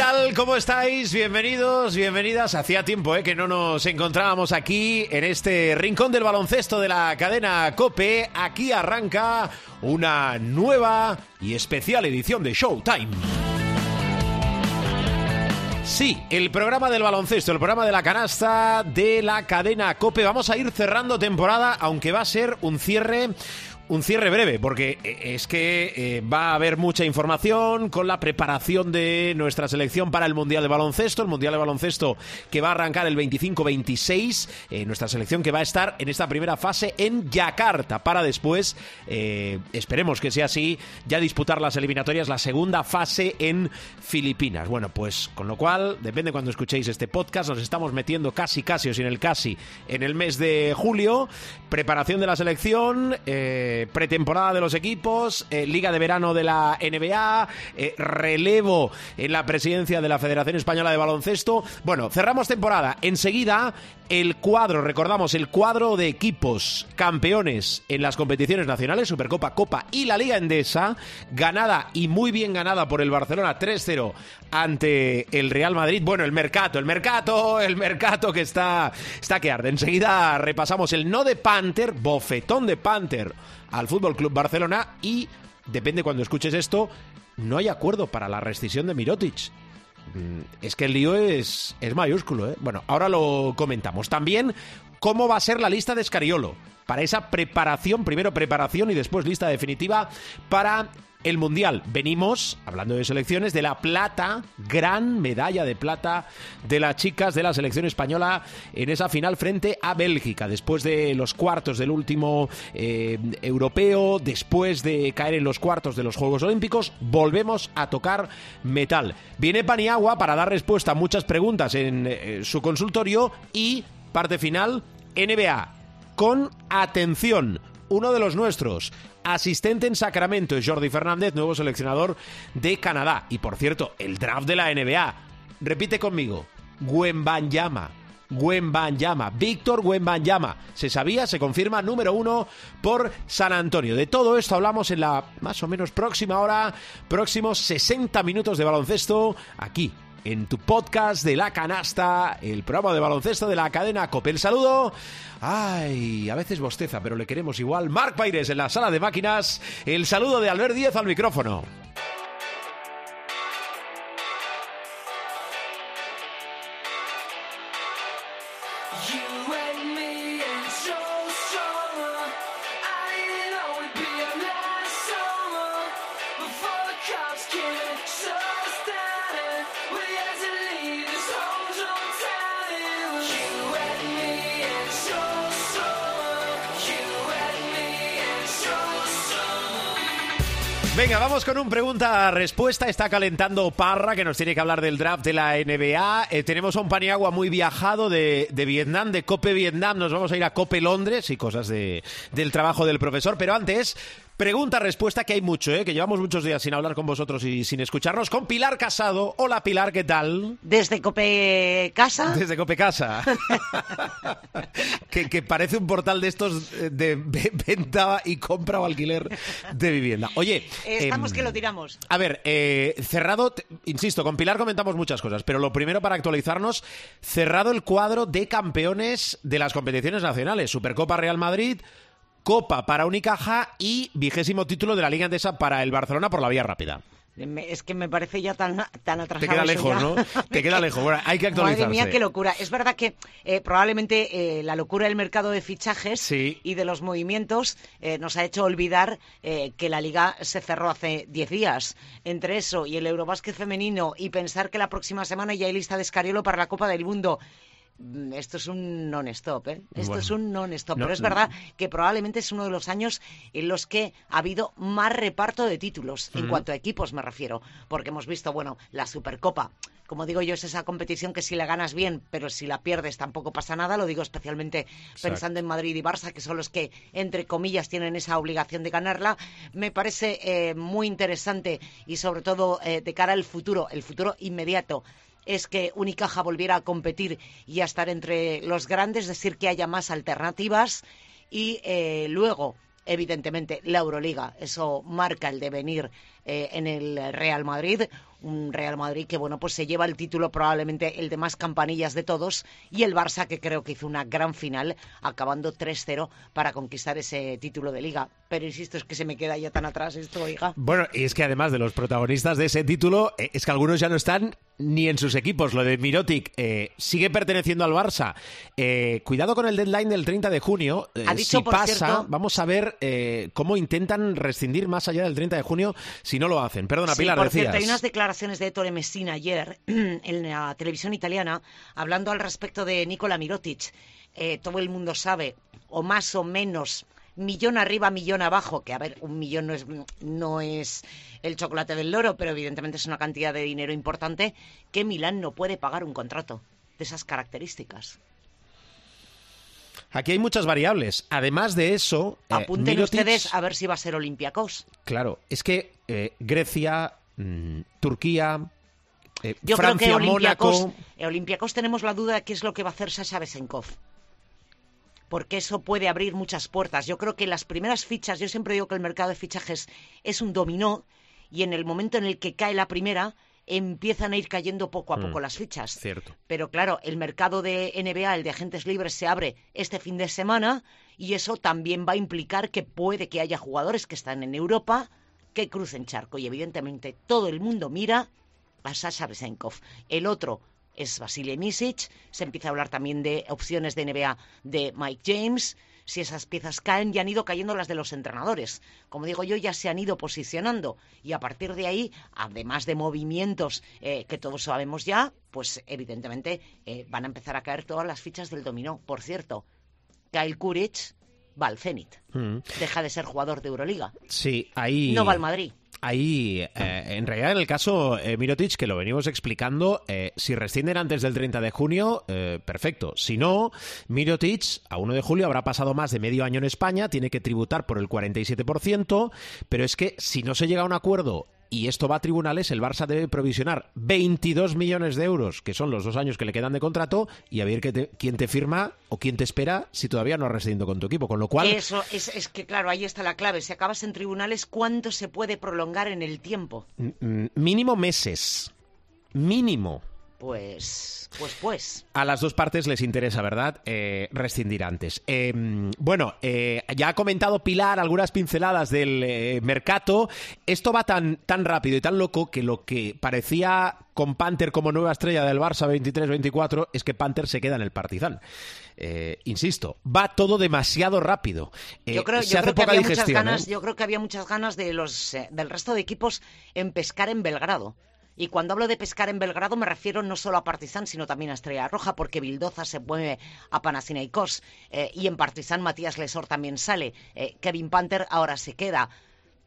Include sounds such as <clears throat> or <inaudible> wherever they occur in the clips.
Tal? ¿Cómo estáis? Bienvenidos, bienvenidas. Hacía tiempo ¿eh? que no nos encontrábamos aquí en este rincón del baloncesto de la cadena Cope. Aquí arranca una nueva y especial edición de Showtime. Sí, el programa del baloncesto, el programa de la canasta de la cadena Cope. Vamos a ir cerrando temporada, aunque va a ser un cierre un cierre breve, porque eh, es que eh, va a haber mucha información con la preparación de nuestra selección para el Mundial de Baloncesto, el Mundial de Baloncesto que va a arrancar el 25-26, eh, nuestra selección que va a estar en esta primera fase en Yakarta, para después, esperemos que sea así, ya disputar las eliminatorias, la segunda fase en Filipinas. Bueno, pues con lo cual, depende cuando escuchéis este podcast, nos estamos metiendo casi, casi o sin el casi en el mes de julio, preparación de la selección, pretemporada de los equipos, eh, Liga de Verano de la NBA, eh, relevo en la presidencia de la Federación Española de Baloncesto. Bueno, cerramos temporada. Enseguida, el cuadro, recordamos, el cuadro de equipos campeones en las competiciones nacionales, Supercopa, Copa y la Liga Endesa, ganada y muy bien ganada por el Barcelona 3-0 ante el Real Madrid. Bueno, el mercado, el mercado, el mercado que está, está que arde. Enseguida repasamos el no de Panther, bofetón de Panther al Fútbol Club Barcelona y depende cuando escuches esto, no hay acuerdo para la rescisión de Mirotic. Mm, es que el lío es, es mayúsculo, ¿eh? Bueno, ahora lo comentamos. También cómo va a ser la lista de Escariolo para esa preparación, primero preparación y después lista definitiva para el Mundial. Venimos, hablando de selecciones, de la plata, gran medalla de plata de las chicas de la selección española en esa final frente a Bélgica, después de los cuartos del último eh, europeo, después de caer en los cuartos de los Juegos Olímpicos, volvemos a tocar metal. Viene Paniagua para dar respuesta a muchas preguntas en eh, su consultorio y parte final, NBA. Con atención, uno de los nuestros, asistente en Sacramento, Jordi Fernández, nuevo seleccionador de Canadá. Y por cierto, el draft de la NBA. Repite conmigo, Wembanyama. Wembanyama, Víctor Wembanyama. Se sabía, se confirma, número uno por San Antonio. De todo esto hablamos en la más o menos próxima hora, próximos 60 minutos de baloncesto, aquí en tu podcast de la canasta, el programa de baloncesto de la cadena Copel. Saludo. Ay, a veces bosteza, pero le queremos igual. Marc Paires en la sala de máquinas. El saludo de Albert Díez al micrófono. Venga, vamos con un pregunta-respuesta. Está calentando Parra, que nos tiene que hablar del draft de la NBA. Eh, tenemos a un Paniagua muy viajado de, Vietnam, de Cope Vietnam. Nos vamos a ir a Cope Londres y cosas de, del trabajo del profesor. Pero antes, Pregunta-respuesta que hay mucho, ¿eh? que llevamos muchos días sin hablar con vosotros y sin escucharnos. Con Pilar Casado. Hola Pilar, ¿qué tal? Desde Cope Casa. Desde Cope Casa. <laughs> que, parece un portal de estos eh, de venta y compra o alquiler de vivienda. Oye. Estamos em, que lo tiramos. A ver, eh, cerrado, insisto, con Pilar comentamos muchas cosas, pero lo primero para actualizarnos, cerrado el cuadro de campeones de las competiciones nacionales. Supercopa Real Madrid. Copa para Unicaja y vigésimo título de la Liga Andesa para el Barcelona por la vía rápida. Es que me parece ya tan, tan atrasado. Te queda lejos, ¿no? Te queda lejos. Bueno, hay que actualizarse. <laughs> Madre mía, qué locura. Es verdad que eh, probablemente eh, la locura del mercado de fichajes y de los movimientos eh, nos ha hecho olvidar que la liga se cerró hace 10 días. Entre eso y el Eurobásquet femenino y pensar que la próxima semana ya hay lista de Escariolo para la Copa del Mundo esto es un non-stop, ¿eh? Esto es un non-stop. Pero es verdad que probablemente es uno de los años en los que ha habido más reparto de títulos, en cuanto a equipos me refiero. Porque hemos visto, bueno, la Supercopa como digo yo, es esa competición que si la ganas bien, pero si la pierdes tampoco pasa nada. Lo digo especialmente pensando en Madrid y Barça, que son los que, entre comillas, tienen esa obligación de ganarla. Me parece eh, muy interesante y sobre todo eh, de cara al futuro, el futuro inmediato es que Unicaja volviera a competir y a estar entre los grandes, es decir, que haya más alternativas y eh, luego evidentemente la Euroliga. Eso marca el devenir en el Real Madrid. Un Real Madrid que bueno pues se lleva el título probablemente el de más campanillas de todos y el Barça que creo que hizo una gran final acabando 3-0 para conquistar ese título de liga. Pero insisto es que se me queda ya tan atrás esto oiga. Bueno y es que además de los protagonistas de ese título eh, es que algunos ya no están ni en sus equipos. Lo de Mirotic eh, sigue perteneciendo al Barça. Eh, cuidado con el deadline del 30 de junio. Si pasa vamos a ver cómo intentan rescindir más allá del 30 de junio si no lo hacen perdona Pilar por decías hay unas declaraciones de Ettore Messina ayer <clears throat> en la televisión italiana hablando al respecto de Nicola Mirotic. Eh, todo el mundo sabe, o más o menos, millón arriba, millón abajo, que a ver, un millón no es, no es el chocolate del loro, pero evidentemente es una cantidad de dinero importante, que Milán no puede pagar un contrato de esas características. Aquí hay muchas variables. Además de eso. Eh, Apunten ustedes a ver si va a ser Olympiacos. Claro, es que eh, Grecia, Mm, Turquía, eh, Yo Francia, creo que Mónaco. Olympiacos tenemos la duda de qué es lo que va a hacer Sasha Besenkov. Porque eso puede abrir muchas puertas. Yo creo que las primeras fichas, yo siempre digo que el mercado de fichajes es un dominó y en el momento en el que cae la primera, empiezan a ir cayendo poco a mm, poco las fichas. Cierto. Pero claro, el mercado de NBA, el de agentes libres, se abre este fin de semana y eso también va a implicar que puede que haya jugadores que están en Europa que crucen charco. Y evidentemente todo el mundo mira a Sasha Besenkov. El otro es Vasily Misic. Se empieza a hablar también de opciones de NBA de Mike James. Si esas piezas caen, ya han ido cayendo las de los entrenadores. Como digo yo, ya se han ido posicionando. Y a partir de ahí, además de movimientos eh, que todos sabemos ya, pues evidentemente eh, van a empezar a caer todas las fichas del dominó. Por cierto, Kyle Kuric va al Zenit. Mm. Deja de ser jugador de Euroliga. Sí, ahí. No va al Madrid. Ahí, eh, en realidad, en el caso eh, Mirotic, que lo venimos explicando, eh, si rescinden antes del 30 de junio, perfecto. Si no, Mirotic a 1 de julio habrá pasado más de medio año en España, tiene que tributar por el 47%, pero es que si no se llega a un acuerdo y esto va a tribunales, el Barça debe provisionar 22 millones de euros, que son los dos años que le quedan de contrato, y a ver quién te firma o quién te espera si todavía no has rescindido con tu equipo. Con lo cual. Eso es, es, que, claro, ahí está la clave. Si acabas en tribunales, ¿cuánto se puede prolongar en el tiempo? Mínimo meses. Mínimo. Pues, pues, pues. A las dos partes les interesa, ¿verdad? Eh, rescindir antes. Em, bueno, eh, ya ha comentado Pilar algunas pinceladas del eh, mercado. Esto va tan, tan rápido y tan loco que lo que parecía con Panther como nueva estrella del Barça 23-24 es que Panther se queda en el Partizan. insisto, va todo demasiado rápido. yo creo, que había muchas ganas, yo creo que había muchas ganas de los, del resto de equipos en pescar en Belgrado. Y cuando hablo de pescar en Belgrado me refiero no solo a Partizan, sino también a Estrella Roja, porque Bildoza se mueve a Panathinaikos eh, y en Partizan Matías Lesor también sale. Eh, Kevin Panther ahora se queda.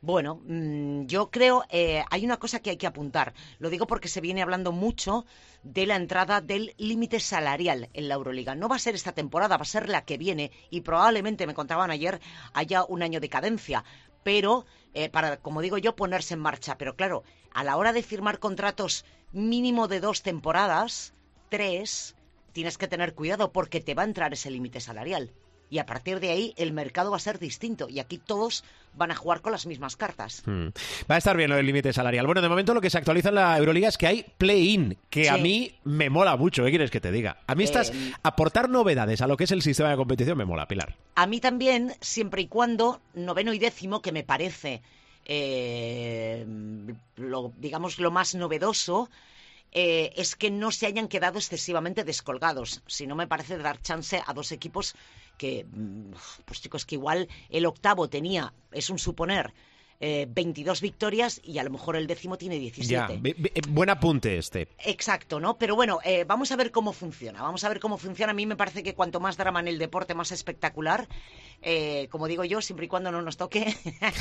Bueno, mm, yo creo, eh, hay una cosa que hay que apuntar. Lo digo porque se viene hablando mucho de la entrada del límite salarial en la Euroliga. No va a ser esta temporada, va a ser la que viene y probablemente, me contaban ayer, haya un año de cadencia. Pero, para, como digo yo, ponerse en marcha. Pero claro, a la hora de firmar contratos mínimo de dos temporadas, tres, tienes que tener cuidado porque te va a entrar ese límite salarial. Y a partir de ahí el mercado va a ser distinto y aquí todos van a jugar con las mismas cartas. Hmm. Va a estar bien lo del límite salarial. Bueno, de momento lo que se actualiza en la Euroliga es que hay play-in, que a mí me mola mucho. ¿Qué quieres que te diga? A mí estás eh, aportar novedades a lo que es el sistema de competición me mola, Pilar. A mí también, siempre y cuando noveno y décimo, que me parece eh, lo, digamos, lo más novedoso eh, es que no se hayan quedado excesivamente descolgados. Si no, me parece dar chance a dos equipos que, mm, pues chicos, que igual el octavo tenía, es un suponer, 22 eh, victorias y a lo mejor el décimo tiene 17. Eh, buen apunte este. Exacto, ¿no? Pero bueno, eh, vamos a ver cómo funciona. Vamos a ver cómo funciona. A mí me parece que cuanto más drama en el deporte, más espectacular. como digo yo, siempre y cuando no nos toque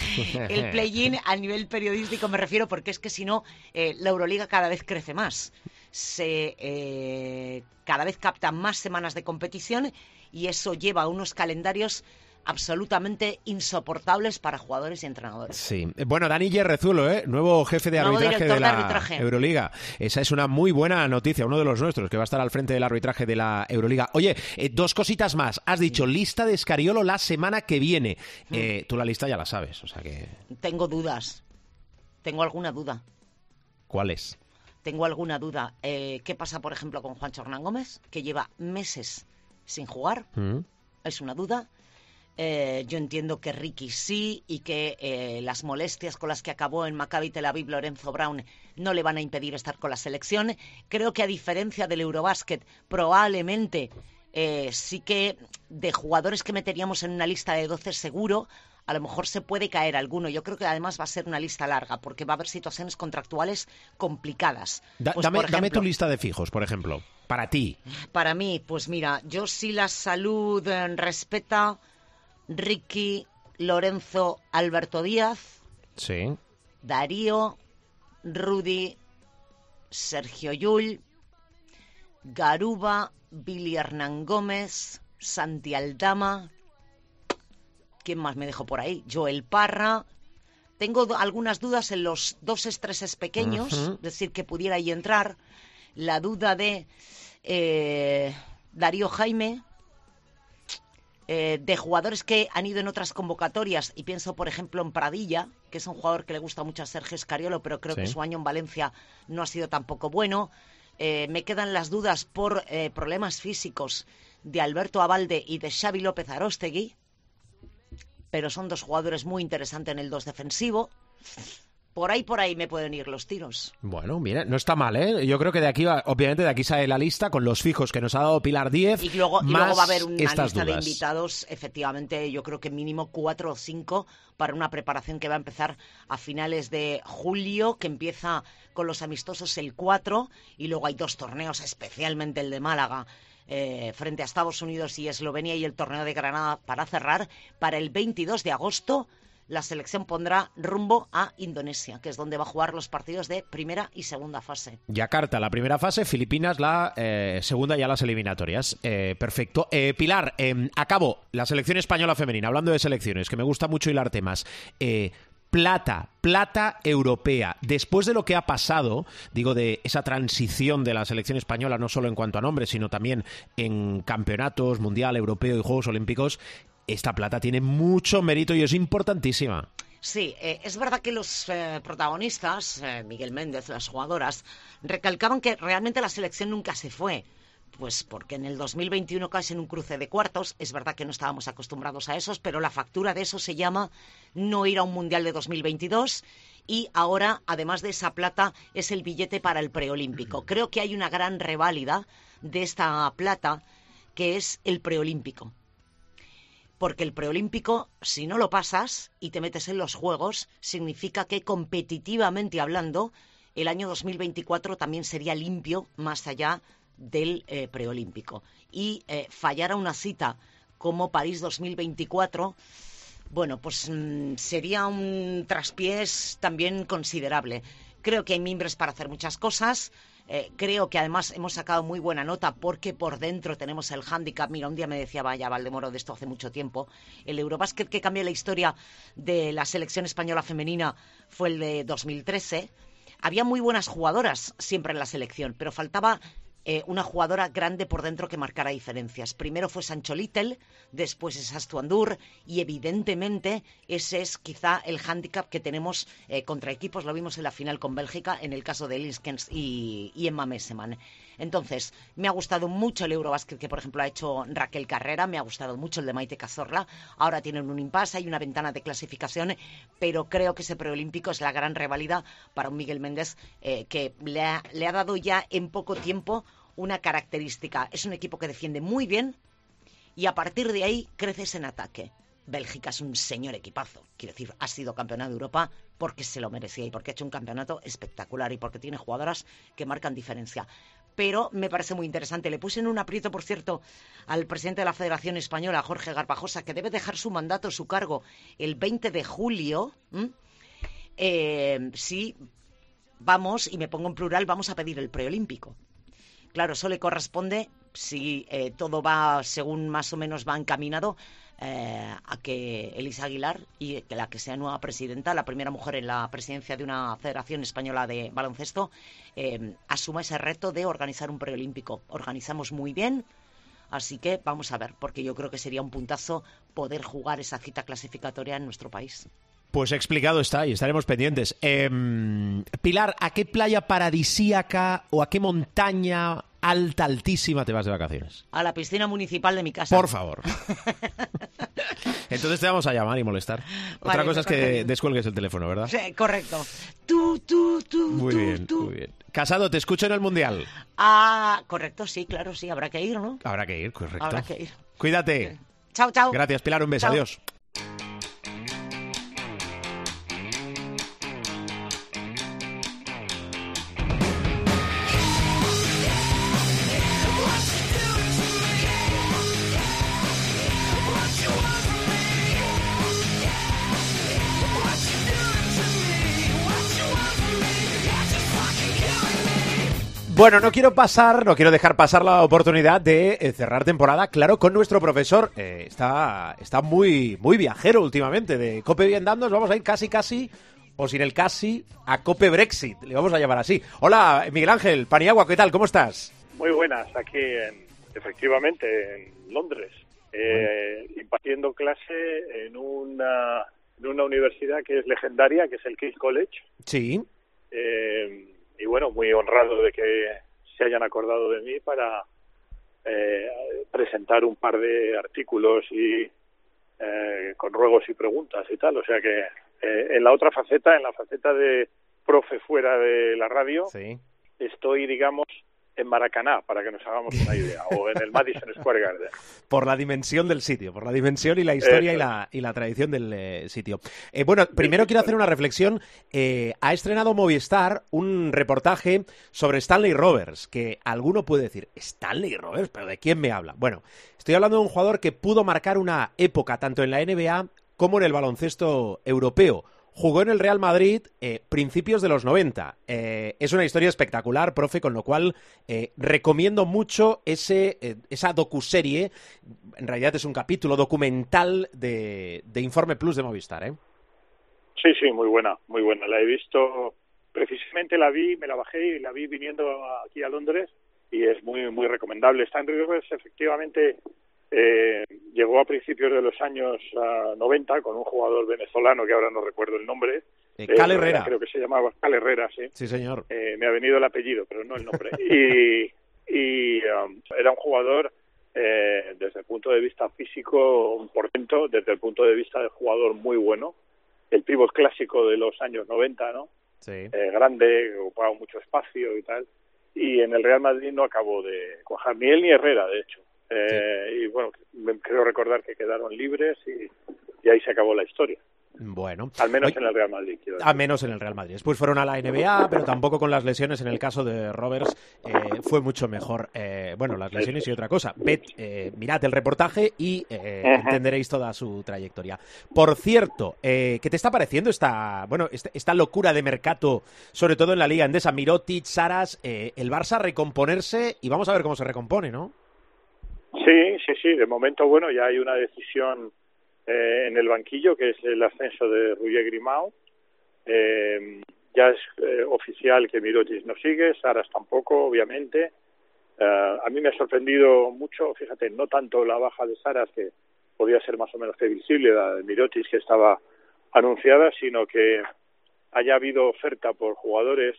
<laughs> el play-in a nivel periodístico me refiero, porque es que si no, la Euroliga cada vez crece más. Se, cada vez capta más semanas de competición y eso lleva a unos calendarios absolutamente insoportables para jugadores y entrenadores. Sí. Bueno, Dani Yerrezulo, ¿eh? nuevo jefe de arbitraje de la Euroliga. Esa es una muy buena noticia, uno de los nuestros, que va a estar al frente del arbitraje de la Euroliga. Oye, eh, dos cositas más. Has dicho lista de Escariolo la semana que viene. Mm. Eh, tú la lista ya la sabes, o sea que... Tengo dudas. Tengo alguna duda. ¿Cuál es? Tengo alguna duda. Eh, ¿Qué pasa, por ejemplo, con Juan Hernán Gómez, que lleva meses sin jugar? Mm. Es una duda. Eh, yo entiendo que Ricky sí y que eh, las molestias con las que acabó en Maccabi Tel Aviv Lorenzo Brown no le van a impedir estar con la selección. Creo que a diferencia del Eurobasket, probablemente eh, sí que de jugadores que meteríamos en una lista de 12 seguro, a lo mejor se puede caer alguno. Yo creo que además va a ser una lista larga porque va a haber situaciones contractuales complicadas. Pues, dame, dame, tu lista de fijos, por ejemplo, para ti. Para mí, pues mira, yo sí la salud respeta Ricky, Lorenzo, Alberto Díaz. Sí. Darío, Rudy, Sergio Yul, Garuba, Billy Hernán Gómez, Santi Aldama. ¿Quién más me dejo por ahí? Joel Parra. Tengo algunas dudas en los dos estreses pequeños, es decir, que pudiera ahí entrar. La duda de eh, Darío Jaime, eh, de jugadores que han ido en otras convocatorias, y pienso, por ejemplo, en Pradilla, que es un jugador que le gusta mucho a Sergio Escariolo, pero creo que su año en Valencia no ha sido tampoco bueno. Eh, me quedan las dudas por eh, problemas físicos de Alberto Abalde y de Xavi López Arostegui, pero son dos jugadores muy interesantes en el dos defensivo por ahí por ahí me pueden ir los tiros. Bueno, mira, no está mal, ¿eh? Yo creo que de aquí, obviamente, de aquí sale la lista con los fijos que nos ha dado Pilar 10. Y luego, va a haber una lista de invitados, efectivamente, yo creo que mínimo cuatro o cinco para una preparación que va a empezar a finales de julio, que empieza con los amistosos el 4, y luego hay dos torneos, especialmente el de Málaga. Eh, frente a Estados Unidos y Eslovenia y el torneo de Granada para cerrar para el 22 de agosto la selección pondrá rumbo a Indonesia, que es donde va a jugar los partidos de primera y segunda fase. Yakarta, la primera fase, Filipinas, la eh, segunda ya las eliminatorias. Eh, perfecto. Eh, Pilar, em, acabo la selección española femenina, hablando de selecciones, que me gusta mucho hilar temas plata, plata europea. Después de lo que ha pasado, digo, de esa transición de la selección española, no solo en cuanto a nombres, sino también en campeonatos, mundial, europeo y Juegos Olímpicos, esta plata tiene mucho mérito y es importantísima. Sí, eh, es verdad que los eh, protagonistas, eh, Miguel Méndez, las jugadoras, recalcaban que realmente la selección nunca se fue. Pues porque en el 2021 casi en un cruce de cuartos, es verdad que no estábamos acostumbrados a esos, pero la factura de eso se llama no ir a un Mundial de 2022 y ahora, además de esa plata, es el billete para el preolímpico. Creo que hay una gran reválida de esta plata que es el preolímpico porque el preolímpico, si no lo pasas y te metes en los Juegos, significa que competitivamente hablando, el año 2024 también sería limpio más allá del eh, preolímpico. Y eh, fallar a una cita como París 2024, bueno, pues mm, sería un traspiés también considerable. Creo que hay mimbres para hacer muchas cosas. Eh, creo que además hemos sacado muy buena nota porque por dentro tenemos el hándicap. Mira, un día me decía, vaya, Valdemoro, de esto hace mucho tiempo. El Eurobásquet que cambió la historia de la selección española femenina fue el de 2013. Había muy buenas jugadoras siempre en la selección, pero faltaba eh, una jugadora grande por dentro que marcara diferencias. Primero fue Sancho Little, después es Astuandur y evidentemente ese es quizá el hándicap que tenemos eh, contra equipos. Lo vimos en la final con Bélgica, en el caso de Liskens y, Emma Messeman. Entonces, me ha gustado mucho el Eurobasket que, por ejemplo, ha hecho Raquel Carrera, me ha gustado mucho el de Maite Cazorla. Ahora tienen un impasse, hay una ventana de clasificación, pero creo que ese preolímpico es la gran revalida para un Miguel Méndez eh, que le ha, le ha dado ya en poco tiempo una característica. Es un equipo que defiende muy bien y a partir de ahí creces en ataque. Bélgica es un señor equipazo. Quiero decir, ha sido campeona de Europa porque se lo merecía y porque ha hecho un campeonato espectacular y porque tiene jugadoras que marcan diferencia. Pero me parece muy interesante. Le puse en un aprieto, por cierto, al presidente de la Federación Española, Jorge Garpajosa, que debe dejar su mandato, su cargo, el 20 de julio. Eh, vamos, y me pongo en plural, vamos a pedir el preolímpico. Claro, eso le corresponde, si eh, todo va según más o menos va encaminado, eh, a que Elisa Aguilar, y que la que sea nueva presidenta, la primera mujer en la presidencia de una Federación Española de Baloncesto, eh, asuma ese reto de organizar un preolímpico. Organizamos muy bien, así que vamos a ver, porque yo creo que sería un puntazo poder jugar esa cita clasificatoria en nuestro país. Pues explicado está y estaremos pendientes. Em, Pilar, ¿a qué playa paradisíaca o a qué montaña alta, altísima te vas de vacaciones? A la piscina municipal de mi casa. Por favor. <laughs> Entonces te vamos a llamar y molestar. Otra cosa es que descuelgues el teléfono, ¿verdad? Sí, correcto. Tú, tú, tú, muy bien, muy bien. Casado, te escucho en el Mundial. Ah, correcto, sí, claro, sí, habrá que ir, ¿no? Habrá que ir, correcto. Habrá que ir. Cuídate. Chao, chao. Gracias, Pilar, un beso, adiós. Bueno, no quiero pasar, no quiero dejar pasar la oportunidad de eh, cerrar temporada, claro, con nuestro profesor. Eh, está, está muy, muy viajero últimamente. De Cope Bien Nos vamos a ir casi, casi, o sin el casi, a Cope Brexit. Le vamos a llamar así. Hola, Miguel Ángel, Paniagua, ¿qué tal? ¿Cómo estás? Muy buenas, aquí en, efectivamente en Londres, eh, impartiendo clase en una, en una universidad que es legendaria, que es el King's College. Sí. Eh, y bueno, muy honrado de que se hayan acordado de mí para eh, presentar un par de artículos y eh, con ruegos y preguntas y tal. O sea que eh, en la otra faceta, en la faceta de profe fuera de la radio, estoy, digamos, en Maracaná, para que nos hagamos una idea, o en el Madison Square Garden. <laughs> Por la dimensión del sitio, por la dimensión y la historia y la, y la, tradición del eh, sitio. Eh, bueno, primero quiero hacer una reflexión. Eh, ha estrenado Movistar un reportaje sobre Stanley Roberts, que alguno puede decir, ¿Stanley Roberts? ¿Pero de quién me habla? Bueno, estoy hablando de un jugador que pudo marcar una época tanto en la NBA como en el baloncesto europeo Jugó en el Real Madrid eh, principios de los 90. Eh, es una historia espectacular, profe, con lo cual eh, recomiendo mucho ese, esa docuserie. En realidad es un capítulo documental de, Informe Plus de Movistar. ¿eh? Sí, sí, muy buena, muy buena. La he visto, precisamente la vi, me la bajé y la vi viniendo aquí a Londres y es muy, muy recomendable. Está en Rivers, efectivamente, eh, llegó a principios de los años 90 con un jugador venezolano que ahora no recuerdo el nombre. Eh, Cal Herrera. Creo que se llamaba Cal Herrera, sí. Sí, señor. Eh, me ha venido el apellido, pero no el nombre. <laughs> y, y um, era un jugador, eh, desde el punto de vista físico, un portento, desde el punto de vista de jugador muy bueno. El pívot clásico de los años 90, ¿no? Sí. Eh, grande, ocupaba mucho espacio y tal. Y en el Real Madrid no acabó de cuajar, ni él ni Herrera, de hecho. Eh, y bueno, creo recordar que quedaron libres y, ahí se acabó la historia. Bueno. Al menos en el Real Madrid. Al menos en el Real Madrid. Después fueron a la NBA, pero tampoco con las lesiones. En el caso de Roberts eh, fue mucho mejor. Eh, bueno, las lesiones y otra cosa. mirad el reportaje y entenderéis toda su trayectoria. Por cierto, ¿qué te está pareciendo esta, bueno, esta, esta, locura de mercado, sobre todo en la Liga Endesa? Mirotic, Saras, el Barça recomponerse y vamos a ver cómo se recompone, ¿no? Sí, sí, sí. De momento, bueno, ya hay una decisión eh, en el banquillo que es el ascenso de Ruye Grimao. Eh, ya es eh, oficial que Mirotic no sigue, Saras tampoco, obviamente. a mí me ha sorprendido mucho, fíjate, no tanto la baja de Saras, que podía ser más o menos previsible, la de Mirotic que estaba anunciada, sino que haya habido oferta por jugadores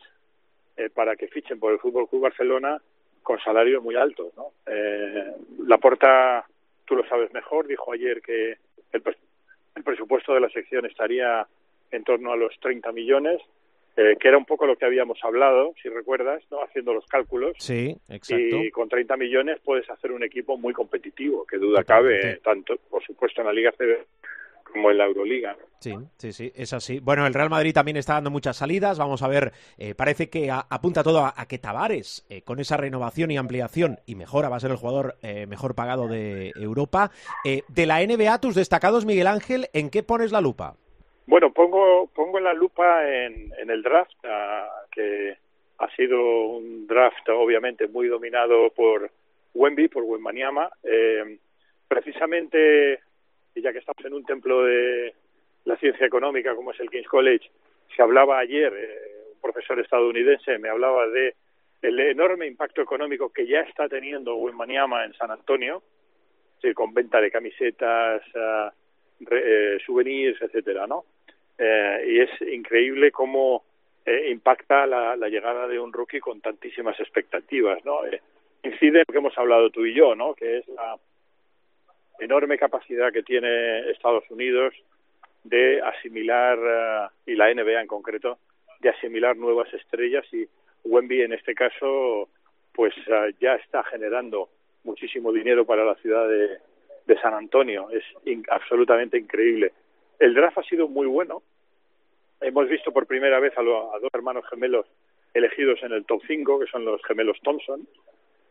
para que fichen por el Fútbol Club Barcelona con salarios muy altos. ¿no? Eh, la Porta, tú lo sabes mejor, dijo ayer que el, el presupuesto de la sección estaría en torno a los 30 millones, eh, que era un poco lo que habíamos hablado, si recuerdas, ¿no? haciendo los cálculos. Sí, exacto. Y con 30 millones puedes hacer un equipo muy competitivo, que duda cabe, tanto, por supuesto, en la Liga CB como en la Euroliga. Sí, sí, sí, es así. Bueno, el Real Madrid también está dando muchas salidas. Vamos a ver, eh, parece que apunta todo a, que Tavares, eh, con esa renovación y ampliación y mejora, va a ser el jugador eh, mejor pagado de Europa. de la NBA, tus destacados, Miguel Ángel, ¿en qué pones la lupa? Bueno, pongo, pongo la lupa en, el draft, que ha sido un draft obviamente muy dominado por Wemby, por Wembanyama. precisamente, y ya que estamos en un templo de la ciencia económica como es el King's College, se hablaba ayer, eh, un profesor estadounidense me hablaba de el enorme impacto económico que ya está teniendo Wembanyama en San Antonio, con venta de camisetas, uh, eh, souvenirs, etcétera, ¿no? Eh, y es increíble cómo eh, impacta la, la, llegada de un rookie con tantísimas expectativas, ¿no? incide en lo que hemos hablado tú y yo, ¿no? Que es la enorme capacidad que tiene Estados Unidos de asimilar, eh, y la NBA en concreto, de asimilar nuevas estrellas y Wemby en este caso pues eh, ya está generando muchísimo dinero para la ciudad de, San Antonio. Es absolutamente increíble. El draft ha sido muy bueno. Hemos visto por primera vez a, a dos hermanos gemelos elegidos en el top 5, que son los gemelos Thompson.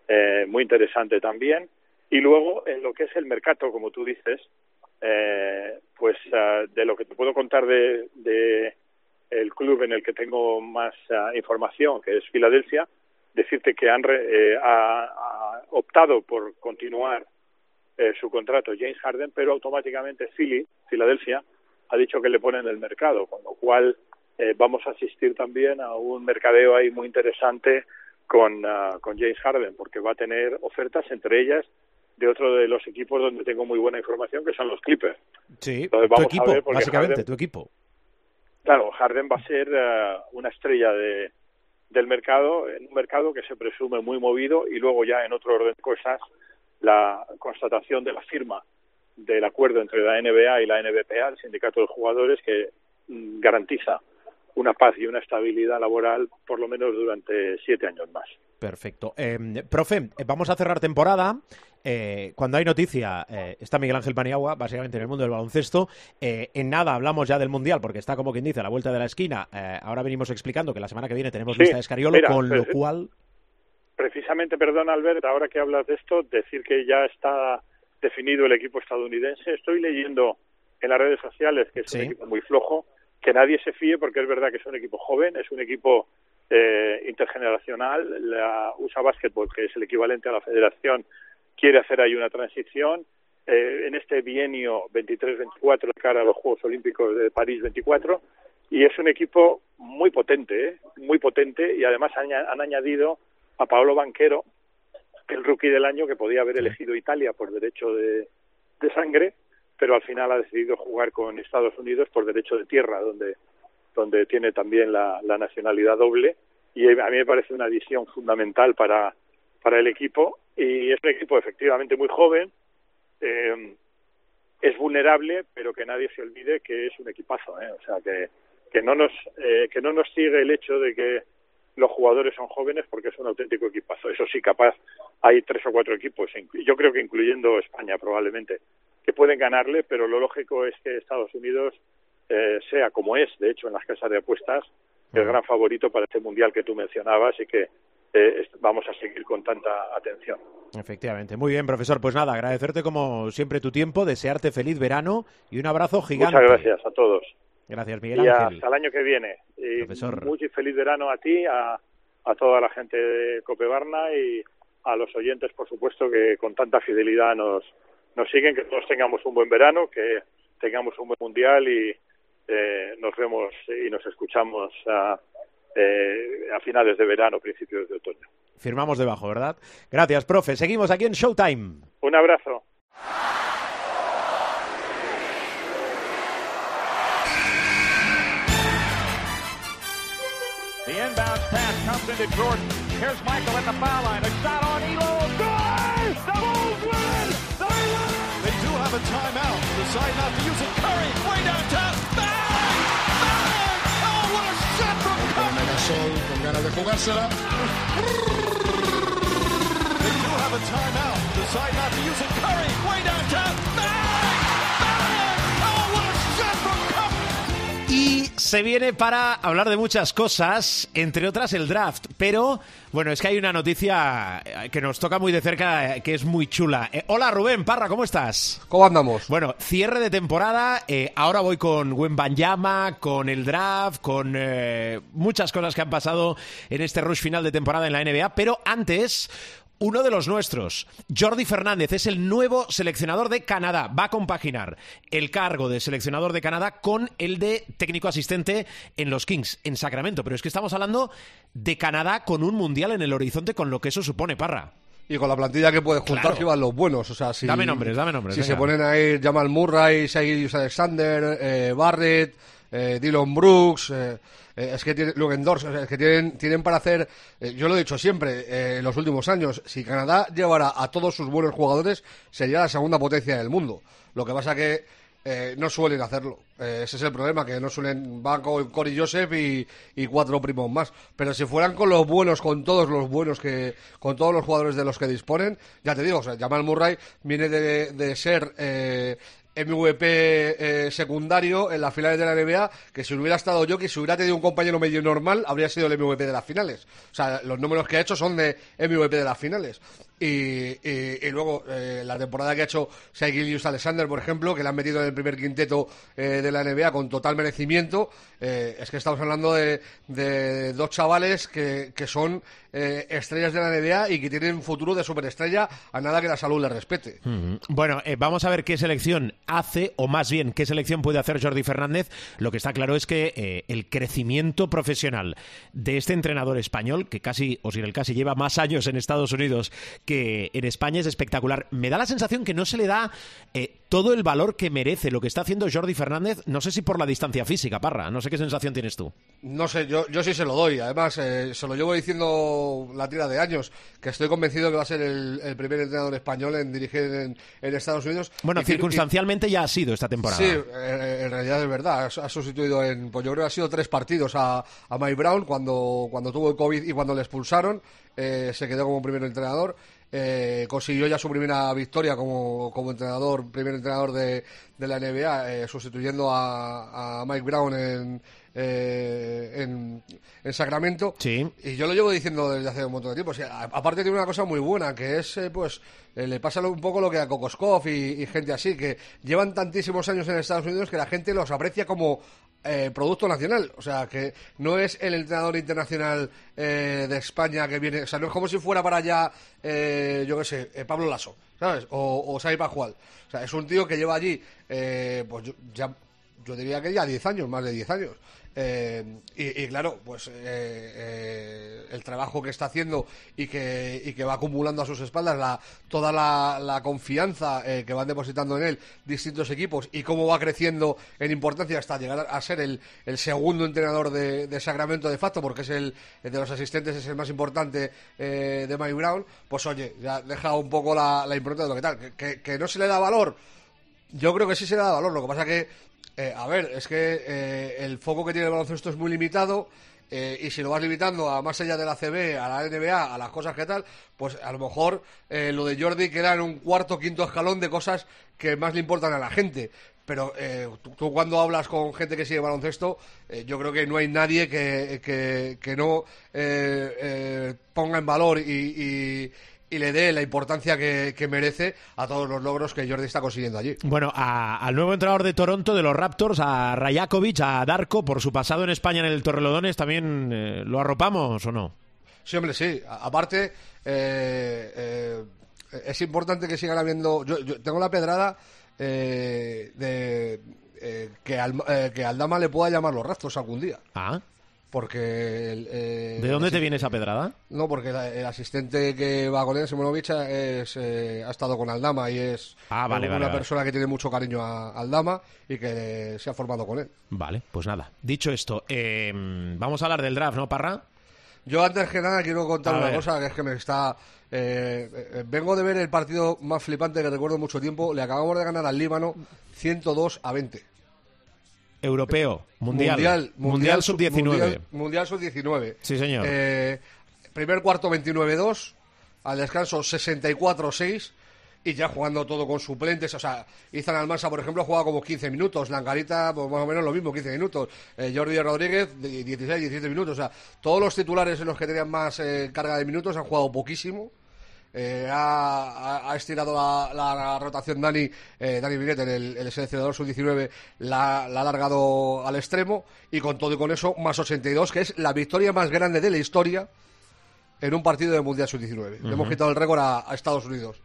Eh, muy interesante también. Y luego, en lo que es el mercado, como tú dices, eh, pues ah, de lo que te puedo contar de, de, el club en el que tengo más ah, información, que es Filadelfia, decirte que han eh, ha, optado por continuar eh, su contrato James Harden, pero automáticamente Philly, Filadelfia, ha dicho que le ponen el mercado, con lo cual eh, vamos a asistir también a un mercadeo ahí muy interesante con, ah, con James Harden, porque va a tener ofertas, entre ellas de otro de los equipos donde tengo muy buena información, que son los Clippers. Sí, tu equipo, básicamente, tu equipo. Claro, Harden va a ser eh, una estrella de, del mercado, en un mercado que se presume muy movido y luego ya en otro orden de cosas la constatación de la firma del acuerdo entre la NBA y la NBPA, el sindicato de jugadores, que mm, garantiza una paz y una estabilidad laboral por lo menos durante siete años más. Perfecto. Em, profe, eh, vamos a cerrar temporada. Eh, cuando hay noticia, eh, está Miguel Ángel Paniagua, básicamente en el mundo del baloncesto. en nada hablamos ya del Mundial, porque está como quien dice a la vuelta de la esquina. ahora venimos explicando que la semana que viene tenemos lista de Escariolo, con lo cual. Precisamente, perdón, Albert, ahora que hablas de esto, decir que ya está definido el equipo estadounidense. Estoy leyendo en las redes sociales que es un equipo muy flojo, que nadie se fíe porque es verdad que es un equipo joven, es un equipo eh, intergeneracional. La USA Basketball, que es el equivalente a la federación, quiere hacer ahí una transición. Eh, en este bienio 23-24 de cara a los Juegos Olímpicos de París 24 y es un equipo muy potente, ¿eh? muy potente y además han, han añadido a Paolo Banquero, el rookie del año que podía haber elegido Italia por derecho de, de sangre, pero al final ha decidido jugar con Estados Unidos por derecho de tierra, donde donde tiene también la, nacionalidad doble y a mí me parece una adición fundamental para, para el equipo y es un equipo efectivamente muy joven, eh, es vulnerable, pero que nadie se olvide que es un equipazo, ¿eh? o sea que, que no nos eh, que no nos sigue el hecho de que los jugadores son jóvenes porque es un auténtico equipazo. Eso sí, capaz hay tres o cuatro equipos, yo creo que incluyendo España probablemente, que pueden ganarle, pero lo lógico es que Estados Unidos eh, sea como es, de hecho, en las casas de apuestas, el gran favorito para este mundial que tú mencionabas y que eh, vamos a seguir con tanta atención. Efectivamente. Muy bien, profesor. Pues nada, agradecerte como siempre tu tiempo, desearte feliz verano y un abrazo gigante. Muchas gracias a todos. Gracias, Miguel Ángel. Y hasta el año que viene. Y Muy feliz verano a ti, a, a toda la gente de Copebarna y a los oyentes, por supuesto, que con tanta fidelidad nos, nos siguen, que todos tengamos un buen verano, que tengamos un buen mundial y, eh, nos vemos y nos escuchamos a, eh, a finales de verano, principios de otoño. Firmamos debajo, ¿verdad? Gracias, profe. Seguimos aquí en Showtime. Un abrazo. The inbound pass comes into Jordan. Here's Michael at the foul line. A shot on Elo. Good! The Bulls win! They win! They do have a timeout. Decide not to use it. Curry way downtown. Sol con ganas de jugársela. They do have a timeout. Decide not to use it. Curry way downtown. Se viene para hablar de muchas cosas, entre otras el draft. Pero, bueno, es que hay una noticia que nos toca muy de cerca, que es muy chula. Eh, hola Rubén Parra, ¿cómo estás? ¿Cómo andamos? Bueno, cierre de temporada. Eh, ahora voy con Banyama, con el draft, con eh, muchas cosas que han pasado en este rush final de temporada en la NBA. Pero antes, uno de los nuestros. Jordi Fernández es el nuevo seleccionador de Canadá. Va a compaginar el cargo de seleccionador de Canadá con el de técnico asistente en los Kings, en Sacramento. Pero es que estamos hablando de Canadá con un mundial en el horizonte, con lo que eso supone, Parra. Y con la plantilla que puede juntar si van los buenos. O sea, si, dame nombres, dame nombres. Si se ponen a ir Jamal Murray, Shai Alexander, eh, Barrett, eh, Dylan Brooks. Eh, eh, es que tienen, es que tienen, tienen para hacer, eh, yo lo he dicho siempre, eh, en los últimos años, si Canadá llevara a todos sus buenos jugadores, sería la segunda potencia del mundo. Lo que pasa que no suelen hacerlo. ese es el problema, que no suelen, van con Cory Joseph y, y, cuatro primos más. Pero si fueran con los buenos, con todos los buenos que, con todos los jugadores de los que disponen, ya te digo, o sea, Jamal Murray viene de, de ser MVP eh, secundario en las finales de la NBA, que si hubiera estado yo, que si hubiera tenido un compañero medio normal, habría sido el MVP de las finales. O sea, los números que ha hecho son de MVP de las finales. Y, luego eh, la temporada que ha hecho Shai Gillius Alexander, por ejemplo, que le han metido en el primer quinteto eh, de la NBA con total merecimiento, es que estamos hablando de, de dos chavales que, que son estrellas de la NBA y que tienen futuro de superestrella a nada que la salud les respete. Bueno, vamos a ver qué selección hace, o más bien, qué selección puede hacer Jordi Fernández. Lo que está claro es que eh, el crecimiento profesional de este entrenador español, que casi, o sin el casi, lleva más años en Estados Unidos que en España, es espectacular. Me da la sensación que no se le da eh, todo el valor que merece lo que está haciendo Jordi Fernández. No sé si por la distancia física, Parra. No sé qué sensación tienes tú. No sé, yo, yo sí se lo doy. Además, eh, se lo llevo diciendo la tira de años, que estoy convencido que va a ser el, primer entrenador español en dirigir en, Estados Unidos. Bueno, circunstancialmente ya ha sido esta temporada. Sí, en realidad es verdad. Ha sustituido en, pues yo creo que ha sido tres partidos a, a Mike Brown cuando, cuando tuvo el COVID y cuando le expulsaron. Eh, se quedó como primer entrenador. Eh, consiguió ya su primera victoria como, como entrenador, primer entrenador de, de la NBA, eh, sustituyendo a, a Mike Brown en, eh, en, Sacramento. Y yo lo llevo diciendo desde hace un montón de tiempo. aparte tiene una cosa muy buena, que es, eh, pues, eh, le pasa un poco lo que a Kokoskov y, gente así, que llevan tantísimos años en Estados Unidos que la gente los aprecia como producto nacional. O sea, que no es el entrenador internacional de España que viene. O sea, no es como si fuera para allá, yo qué sé, Pablo Lasso, ¿sabes? O, o Sai Pajual. O sea, es un tío que lleva allí, pues ya, yo diría que ya 10 años, más de 10 años. Eh, y, claro, pues eh, eh, el trabajo que está haciendo y que, y que va acumulando a sus espaldas la, toda la, confianza que van depositando en él distintos equipos y cómo va creciendo en importancia hasta llegar a ser el, el segundo entrenador de, Sacramento de facto, porque es el, de los asistentes, es el más importante de Mike Brown, pues oye, ya deja un poco la, la impronta de lo que tal. Que, que no se le da valor, yo creo que sí se le da valor. Lo que pasa que eh, a ver, es que eh, el foco que tiene el baloncesto es muy limitado. Eh, y si lo vas limitando a más allá de la CB, a la NBA, a las cosas que tal, pues a lo mejor lo de Jordi queda en un cuarto, quinto escalón de cosas que más le importan a la gente. Pero tú, cuando hablas con gente que sigue baloncesto, yo creo que no hay nadie que, que, no ponga en valor y y le dé la importancia que, merece a todos los logros que Jordi está consiguiendo allí. Bueno, al nuevo entrenador de Toronto, de los Raptors, a Rajakovic, a Darko, por su pasado en España en el Torrelodones, ¿también eh, lo arropamos o no? Sí, hombre, sí. aparte, eh, eh, es importante que sigan habiendo... Yo, tengo la pedrada de... que, al, que Aldama le pueda llamar los Raptors algún día. Ah porque... Eh, ¿De dónde te viene esa pedrada? No, porque el asistente que va con él, Simonovic, es, eh, ha estado con Aldama y es ah, una persona que tiene mucho cariño a Aldama y que se ha formado con él. Vale, pues nada. Dicho esto, eh, vamos a hablar del draft, ¿no, Parra? Yo antes que nada quiero contar una cosa que es que me está... vengo de ver el partido más flipante que recuerdo mucho tiempo. Le acabamos de ganar al Líbano 102 a 20. Europeo, mundial. Mundial, sub-19. Mundial, sub-19. Sí, señor. Eh, primer cuarto 29-2, al descanso 64-6. y ya jugando todo con suplentes. O sea, Izan Almansa, por ejemplo, jugado como 15 minutos. Langarita, pues más o menos lo mismo, 15 minutos. Eh, Jordi Rodríguez, 16, 17 minutos. O sea, todos los titulares en los que tenían más eh, carga de minutos han jugado poquísimo. Eh, ha, estirado la, rotación Dani, Dani Miret, el, el seleccionador sub-19, la, ha alargado al extremo y con todo y con eso, más 82, que es la victoria más grande de la historia en un partido de Mundial sub-19. Le hemos quitado el récord a Estados Unidos.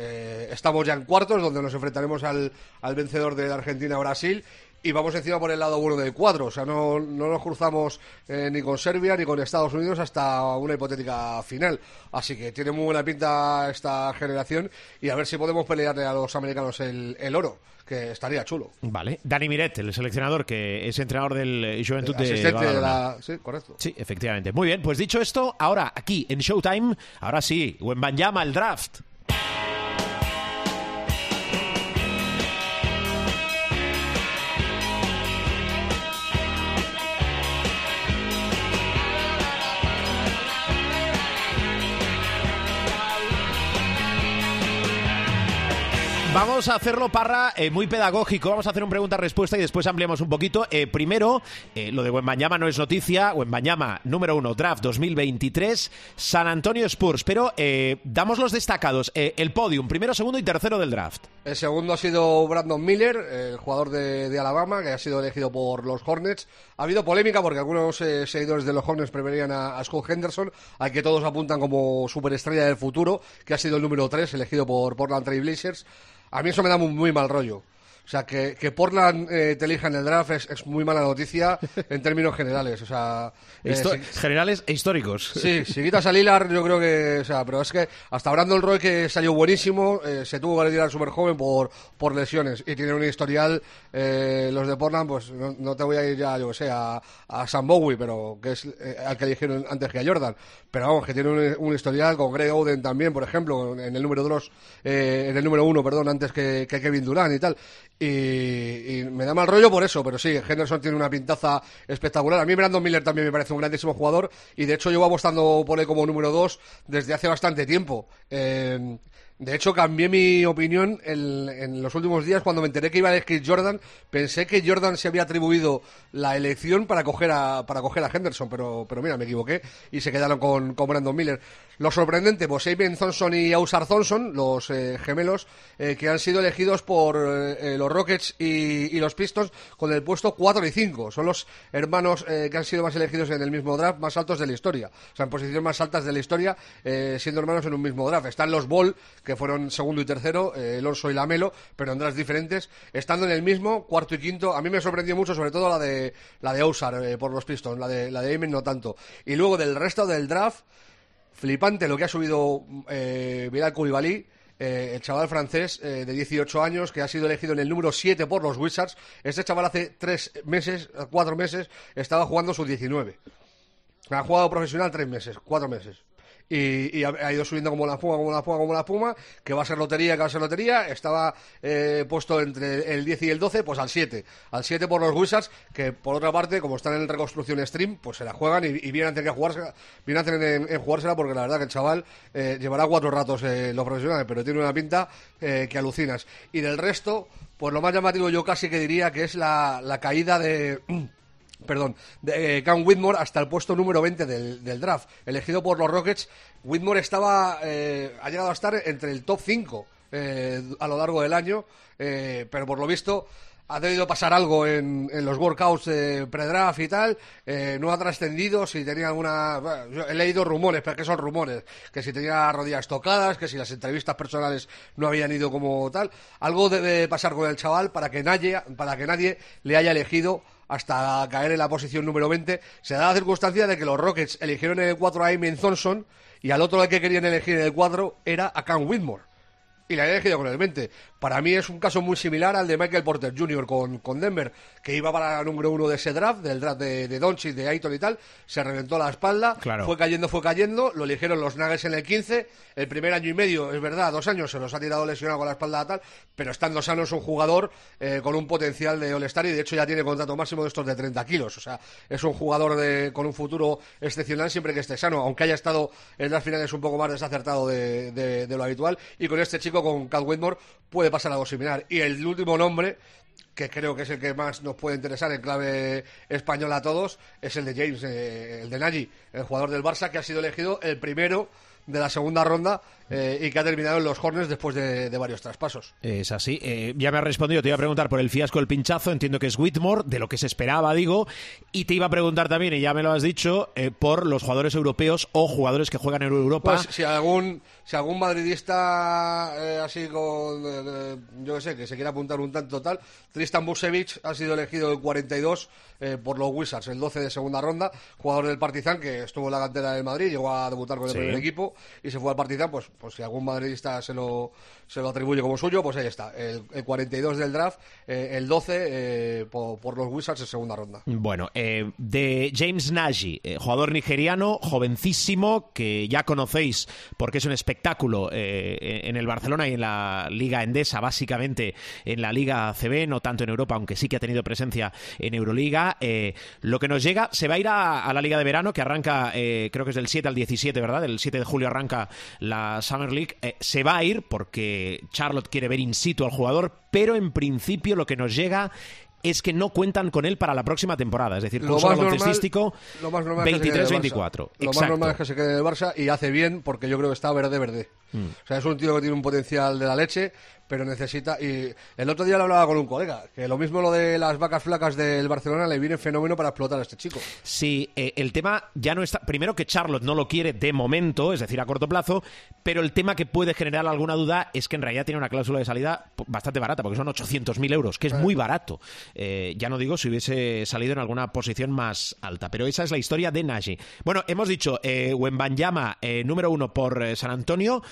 Eh, estamos ya en cuartos, donde nos enfrentaremos al, vencedor de Argentina-Brasil y vamos encima por el lado bueno del cuadro. O sea, no, nos cruzamos eh, ni con Serbia ni con Estados Unidos hasta una hipotética final. Así que tiene muy buena pinta esta generación y a ver si podemos pelearle a los americanos el, oro. Que estaría chulo. Vale. Dani Miret, el seleccionador que es entrenador del Juventud de, de la... Sí, correcto. Sí, efectivamente. Muy bien, pues dicho esto, ahora aquí en Showtime, ahora sí, llama el draft. Vamos a hacerlo, Parra, eh, muy pedagógico. Vamos a hacer un pregunta-respuesta y después ampliamos un poquito. Eh, primero, eh, lo de Wembañama no es noticia. Wembañama, número uno, draft 2023, San Antonio Spurs. Pero damos los destacados. el podium, primero, segundo y tercero del draft. El segundo ha sido Brandon Miller, el jugador de, Alabama, que ha sido elegido por los Hornets. Ha habido polémica porque algunos seguidores de los Hornets preferían a, a Scott Henderson, al que todos apuntan como superestrella del futuro, que ha sido el número tres, elegido por Portland Trail Blazers. A mí eso me da muy mal rollo. O sea, que, que Portland eh, te elija en el draft es, muy mala noticia en términos generales. O sea, eh, generales e históricos. Sí, si quitas a Lilar, yo creo que. O sea, pero es que hasta Brandon Roy, que salió buenísimo, eh, se tuvo que retirar súper joven por, por lesiones. Y tiene un historial. los de Portland, pues no, te voy a ir ya, yo que sé, a, a Sam Bowie, pero que es al que eligieron antes que a Jordan. Pero vamos, que tiene un, historial con Greg Oden también, por ejemplo, en el número 2, en el número 1, perdón, antes que, que Kevin Durant y tal. Y, me da mal rollo por eso, pero sí, Henderson tiene una pintaza espectacular. A mí Brandon Miller también me parece un grandísimo jugador y de hecho llevo apostando por él como número dos desde hace bastante tiempo. Eh, de hecho, cambié mi opinión en, los últimos días cuando me enteré que iba a elegir Jordan. Pensé que Jordan se había atribuido la elección para coger a, para coger a Henderson, pero, pero mira, me equivoqué y se quedaron con, con Brandon Miller. Lo sorprendente, pues Aben Thompson y Ausar Thompson, los eh, gemelos, eh, que han sido elegidos por eh, los Rockets y, los Pistons con el puesto 4 y 5. Son los hermanos que han sido más elegidos en el mismo draft, más altos de la historia. O sea, en posiciones más altas de la historia, siendo hermanos en un mismo draft. Están los Ball, que fueron segundo y tercero, el Orso y Lamelo, pero en drafts diferentes. Estando en el mismo, cuarto y quinto, a mí me sorprendió mucho, sobre todo la de la de Ausar por los Pistons, la de, la de no tanto. Y luego del resto del draft flipante lo que ha subido eh, Bilal eh, el chaval francés eh, de 18 años que ha sido elegido en el número 7 por los Wizards. Este chaval hace tres meses, cuatro meses, estaba jugando sus 19. Ha jugado profesional tres meses, cuatro meses y, ha, ido subiendo como la espuma, como la espuma, como la espuma, que va a ser lotería, que va a ser lotería, estaba eh, puesto entre el 10 y el 12, pues al 7, al 7 por los Wizards, que por otra parte, como están en reconstrucción stream, pues se la juegan y, vienen a tener que jugársela, vienen a tener en, jugársela porque la verdad que el chaval eh, llevará cuatro ratos eh, los profesionales, pero tiene una pinta que alucinas. Y del resto, pues lo más llamativo yo casi que diría que es la, la caída de <clears throat> perdón, de eh, Cam Whitmore hasta el puesto número 20 del, draft, elegido por los Rockets. Whitmore estaba, eh, ha llegado a estar entre el top 5 eh, a lo largo del año, pero por lo visto ha debido pasar algo en, los workouts pre-draft y tal, no ha trascendido si tenía alguna... he leído rumores, pero que son rumores, que si tenía rodillas tocadas, que si las entrevistas personales no habían ido como tal, algo debe pasar con el chaval para que nadie, para que nadie le haya elegido hasta caer en la posición número 20. Se da la circunstancia de que los Rockets eligieron en el 4 a Thompson y al otro al que querían elegir en el 4 era a Cam Whitmore. Y la han elegido con el 20. Para mí es un caso muy similar al de Michael Porter Jr. con, con Denver, que iba para el número uno de ese draft, del draft de, de Doncic, de Aiton y tal, se reventó la espalda, fue cayendo, fue cayendo, lo eligieron los Nuggets en el 15, el primer año y medio, es verdad, dos años se los ha tirado lesionado con la espalda tal, pero estando sano es un jugador eh, con un potencial de All-Star y de hecho ya tiene contrato máximo de estos de 30 kilos, o sea, es un jugador de, con un futuro excepcional siempre que esté sano, aunque haya estado en las finales un poco más desacertado de, de lo habitual, y con este chico, con Cal Whitmore, puede pasar algo similar. Y el último nombre, que creo que es el que más nos puede interesar en clave española a todos, es el de James, eh, el de Nagy, el jugador del Barça, que ha sido elegido el primero de la segunda ronda eh, y que ha terminado en los Hornets después de, varios traspasos. Es así. Eh, ya me ha respondido, te iba a preguntar por el fiasco del pinchazo, entiendo que es Whitmore, de lo que se esperaba, digo, y te iba a preguntar también, y ya me lo has dicho, eh, por los jugadores europeos o jugadores que juegan en Europa. Pues si algún, si algún madridista así con, yo qué sé, que se quiera apuntar un tanto tal, Tristan Busevich ha sido elegido el 42 por los Wizards, el 12 de segunda ronda, jugador del Partizan que estuvo en la cantera del Madrid, llegó a debutar con el primer equipo y se fue al Partizan, pues pues si algún madridista se lo, se lo atribuye como suyo, pues ahí está. El, 42 del draft, eh, el 12 eh, por, los Wizards en segunda ronda. Bueno, eh, de James Nagy, jugador nigeriano, jovencísimo, que ya conocéis porque es un espectáculo en el Barcelona y en la Liga Endesa, básicamente en la Liga CB, no tanto en Europa, aunque sí que ha tenido presencia en Euroliga. lo que nos llega, se va a ir a, la Liga de Verano, que arranca, creo que es del 7 al 17, ¿verdad? El 7 de julio arranca la Summer League, eh, se va a ir porque Charlotte quiere ver in situ al jugador, pero en principio lo que nos llega es que no cuentan con él para la próxima temporada. Es decir, curso baloncestístico 23-24. Lo más normal es que se quede en el Barça y hace bien porque yo creo que está verde-verde. Mm. O sea, es un tío que tiene un potencial de la leche pero necesita. Y el otro día lo hablaba con un colega, que lo mismo lo de las vacas flacas del Barcelona le viene fenómeno para explotar a este chico. Sí, eh, el tema ya no está. Primero que Charlotte no lo quiere de momento, es decir, a corto plazo, pero el tema que puede generar alguna duda es que en realidad tiene una cláusula de salida bastante barata, porque son 800.000 euros, que es muy barato. Eh, ya no digo si hubiese salido en alguna posición más alta, pero esa es la historia de Nagy. Bueno, hemos dicho eh, Wembanyama, eh, número uno por San Antonio,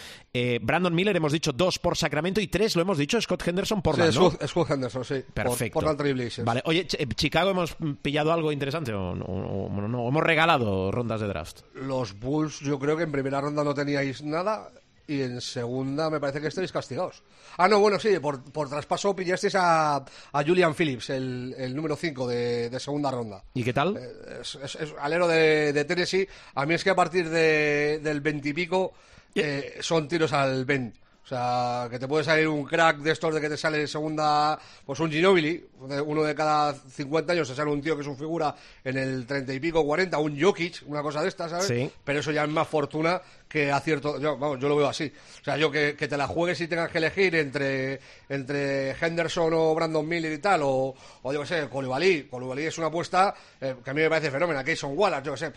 Brandon Miller, hemos dicho dos por Sacramento y tres lo hemos dicho, Scott Henderson por sí, ¿no? Scott Henderson, sí. Perfecto. Por, Vale, oye, eh, ¿Chicago hemos pillado algo interesante o no, no? ¿Hemos regalado rondas de draft? Los Bulls, yo creo que en primera ronda no teníais nada y en segunda me parece que estáis castigados. Ah, no, bueno, sí, por, por traspaso pillasteis a, a Julian Phillips, el, el número 5 de, de, segunda ronda. ¿Y qué tal? Eh, es, es, alero de, de, Tennessee. A mí es que a partir de, del 20 y pico eh, son tiros al 20. O sea, que te puede salir un crack de estos de que te sale en segunda, pues un Ginobili, uno de cada 50 años se sale un tío que es un figura en el 30 y pico, 40, un Jokic, una cosa de estas, ¿sabes? Sí. Pero eso ya es más fortuna que acierto, yo, vamos, yo lo veo así. O sea, yo que, te la juegues y tengas que elegir entre, entre Henderson o Brandon Miller y tal, o, o yo qué sé, Koulibaly. Koulibaly es una apuesta eh, que a mí me parece fenómena. Son Wallace, yo qué sé,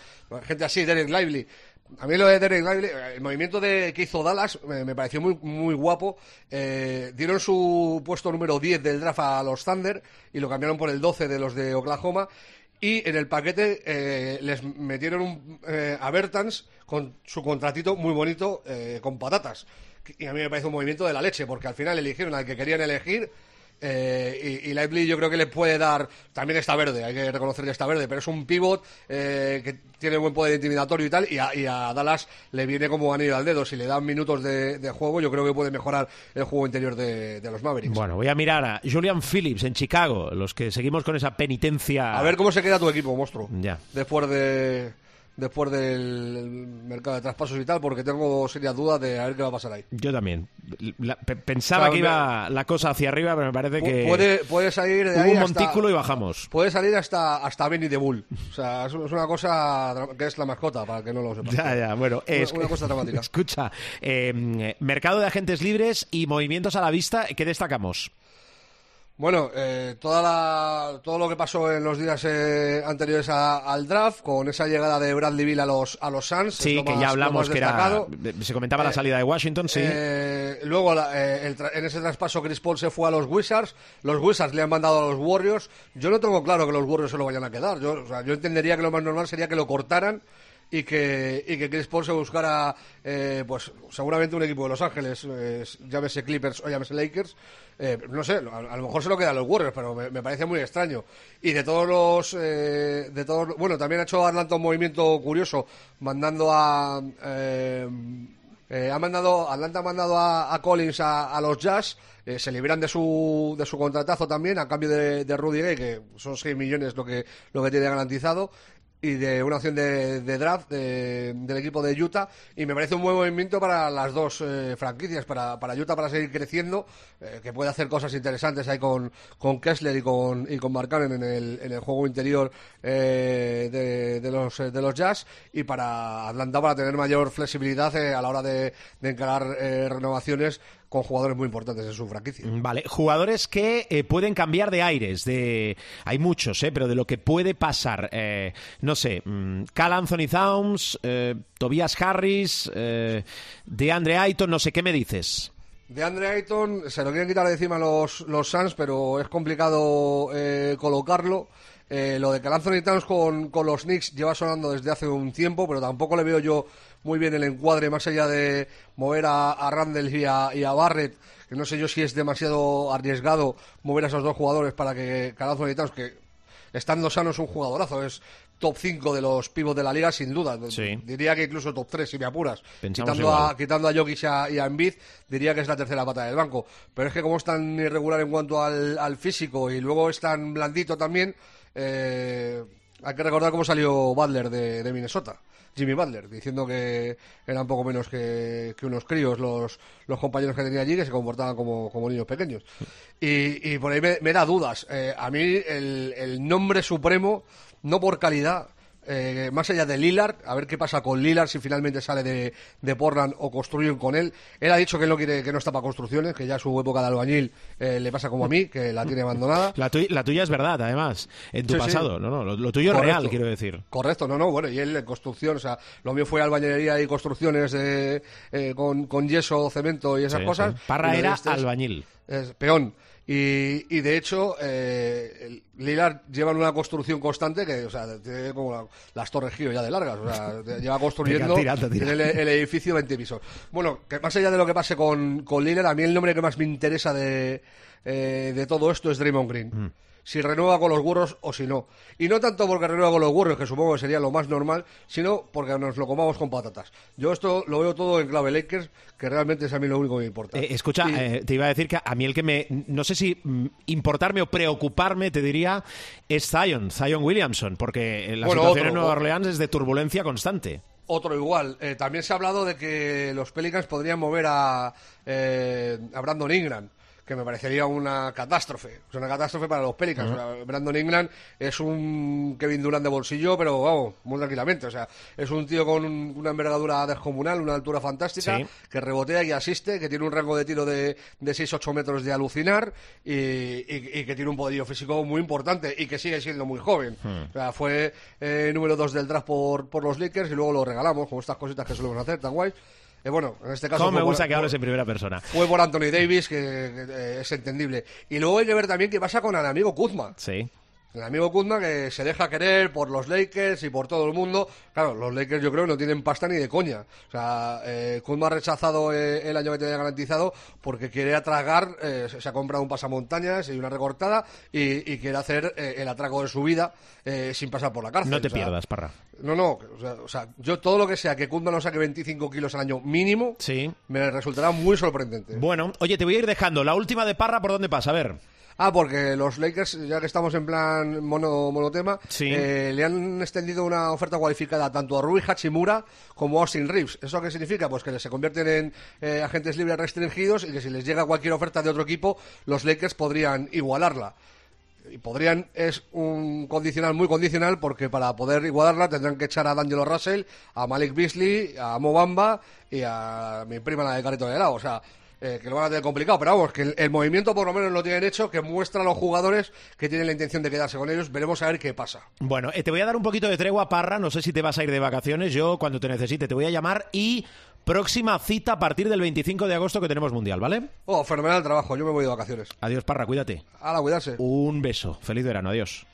gente así, Derek Lively. A mí lo de Derek Lively, el movimiento de, que hizo Dallas me, pareció muy, muy guapo. Eh, dieron su puesto número 10 del draft a los Thunder y lo cambiaron por el 12 de los de Oklahoma. Y en el paquete eh, les metieron un, eh, a Bertans con su contratito muy bonito con patatas. Y a mí me parece un movimiento de la leche, porque al final eligieron al que querían elegir eh, y, y, Lively yo creo que le puede dar, también está verde, hay que reconocer que está verde, pero es un pivot eh, que tiene buen poder intimidatorio y tal, y a, Dallas le viene como anillo al dedo, si le dan minutos de, juego yo creo que puede mejorar el juego interior de, los Mavericks. Bueno, voy a mirar a Julian Phillips en Chicago, los que seguimos con esa penitencia. A ver cómo se queda tu equipo, monstruo. Ya. Después de después del mercado de traspasos y tal, porque tengo serias dudas de a ver qué va a pasar ahí. Yo también. pensaba que iba la cosa hacia arriba, pero me parece que. Puede, puede salir de ahí. un montículo y bajamos. Puede salir hasta, hasta Benny de Bull. O sea, es, una cosa que es la mascota, para que no lo sepa. Ya, ya, bueno. Es, una, cosa dramática. <laughs> Escucha, eh, mercado de agentes libres y movimientos a la vista, ¿qué destacamos? Bueno, eh, toda la, todo lo que pasó en los días eh, anteriores al draft, con esa llegada de Bradley Bill a los, a los Suns. Sí, que ya hablamos que era. Se comentaba la eh, salida de Washington, sí. luego, en ese traspaso, Chris Paul se fue a los Wizards. Los Wizards le han mandado a los Warriors. Yo no tengo claro que los Warriors se lo vayan a quedar. Yo, o sea, yo entendería que lo más normal sería que lo cortaran y que, y que Chris Paul se buscara, eh, pues seguramente un equipo de Los Ángeles, eh, llámese Clippers o llámese Lakers, eh, no sé, a, lo mejor se lo quedan los Warriors, pero me, parece muy extraño. Y de todos los, eh, de todos, bueno, también ha hecho Atlanta un movimiento curioso, mandando a, ha mandado, Atlanta ha mandado a, Collins a, los Jazz, se liberan de su, de su contratazo también a cambio de, de Rudy Gay, que son 6 millones lo que, lo que tiene garantizado, y de una opción de, draft del equipo de Utah y me parece un buen movimiento para las dos eh, franquicias, para, para Utah para seguir creciendo, eh, que puede hacer cosas interesantes ahí con, con Kessler y con, y con Mark en el, en el juego interior eh, de, de, los, de los Jazz y para Atlanta para tener mayor flexibilidad a la hora de, de encarar renovaciones con jugadores muy importantes en su franquicia. Mm, vale, jugadores que eh, pueden cambiar de aires, de hay muchos, eh, pero de lo que puede pasar, eh, no sé, mm, Cal Anthony Towns, Tobias Harris, de Andre Ayton, no sé, ¿qué me dices? De Andre Ayton se lo quieren quitar de encima los, los Suns, pero es complicado colocarlo. Lo de Cal Anthony Towns con, con los Knicks lleva sonando desde hace un tiempo, pero tampoco le veo yo muy bien el encuadre, más allá de mover a, a Randall y a, y a, Barrett, que no sé yo si es demasiado arriesgado mover a esos dos jugadores para que Calazo Towns, que estando sano es un jugadorazo, es top 5 de los pivos de la liga, sin duda. Diría que incluso top 3, si me apuras. quitando a, quitando a Jokic y a, y Embiid, diría que es la tercera pata del banco. Pero es que como es tan irregular en cuanto al, al físico y luego es tan blandito también, eh, hay que recordar cómo salió Butler de Minnesota. Jimmy Butler, diciendo que eran poco menos que, unos críos los, los compañeros que tenía allí, que se comportaban como, niños pequeños. Y, por ahí me, da dudas. Eh, a mí el, el nombre supremo, no por calidad, eh, más allá de Lillard, a ver qué pasa con Lillard si finalmente sale de, de Portland o construyen con él. Él ha dicho que no quiere, que no está para construcciones, que ya su época de albañil eh, le pasa como a mí, que la tiene abandonada. <laughs> La, tuya es verdad, además, en tu pasado, no, no, lo, tuyo es real, quiero decir. Correcto, no, no, bueno, y él en construcción, o sea, lo mío fue albañilería y construcciones eh, con, con, yeso, cemento y esas cosas. Parra era albañil. Es peón. Y, de hecho, eh, Lillard lleva una construcción constante que, o sea, tiene como las torres Gio ya de largas. O sea, <laughs> lleva construyendo El, edificio 20 pisos. Bueno, que más allá de lo que pase con, con Lillard, a mí el nombre que más me interesa de, eh, de todo esto es Draymond Green. Mm si renueva con los burros o si no. Y no tanto porque renueva con los burros, que supongo que sería lo más normal, sino porque nos lo comamos con patatas. Yo esto lo veo todo en clave Lakers, que realmente es a mí lo único que me importa. Eh, escucha, eh, te iba a decir que a mí el que me, no sé si mm, importarme o preocuparme, te diría, es Zion, Zion Williamson, porque la situación en Nueva Orleans es de turbulencia constante. Otro igual. Eh, también se ha hablado de que los Pelicans podrían mover a, a Brandon Ingram que me parecería una catástrofe. Es una catástrofe para los Pelicans. Brandon England es un Kevin Durant de bolsillo, pero vamos, muy tranquilamente. O sea, es un tío con una envergadura descomunal, una altura fantástica, que rebotea y asiste, que tiene un rango de tiro de, de 6-8 metros de alucinar y, que tiene un poderío físico muy importante y que sigue siendo muy joven. Hmm. O sea, fue eh, número 2 del draft por, por los Lakers y luego lo regalamos, como estas cositas que solemos hacer, tan guay. Eh, bueno, en este caso. me gusta que hables en primera persona? Fue por Anthony Davis, que, eh, es entendible. Y luego hay que ver también qué pasa con el amigo Kuzma. Sí. El amigo Kuzma que se deja querer por los Lakers y por todo el mundo. Claro, los Lakers yo creo que no tienen pasta ni de coña. O sea, eh, Kuzma ha rechazado eh, el año que tenía garantizado porque quiere atragar, eh, se ha comprado un pasamontañas y una recortada y, quiere hacer eh, el atraco de su vida sin pasar por la cárcel. No te pierdas, Parra. No, no, o sea, yo todo lo que sea que Kuzma no saque 25 kilos al año mínimo, sí. me resultará muy sorprendente. Bueno, oye, te voy a ir dejando. La última de Parra, ¿por dónde pasa? A ver. Ah, porque los Lakers, ya que estamos en plan mono, monotema, eh, le han extendido una oferta cualificada tanto a Rui Hachimura como a Austin Reeves. ¿Eso qué significa? Pues que se convierten en eh, agentes libres restringidos y que si les llega cualquier oferta de otro equipo, los Lakers podrían igualarla y podrían es un condicional muy condicional porque para poder igualarla tendrán que echar a D'Angelo Russell, a Malik Beasley, a Mobamba y a mi prima la de Carito de Helado. O sea, eh, que lo van a tener complicado, pero vamos, que el, movimiento por lo menos lo tienen hecho, que muestra a los jugadores que tienen la intención de quedarse con ellos. Veremos a ver qué pasa. Bueno, eh, te voy a dar un poquito de tregua, Parra. No sé si te vas a ir de vacaciones. Yo, cuando te necesite, te voy a llamar y próxima cita a partir del 25 de agosto que tenemos Mundial, ¿vale? Oh, fenomenal trabajo. Yo me voy de vacaciones. Adiós, Parra. Cuídate. la cuidarse. Un beso. Feliz verano. Adiós.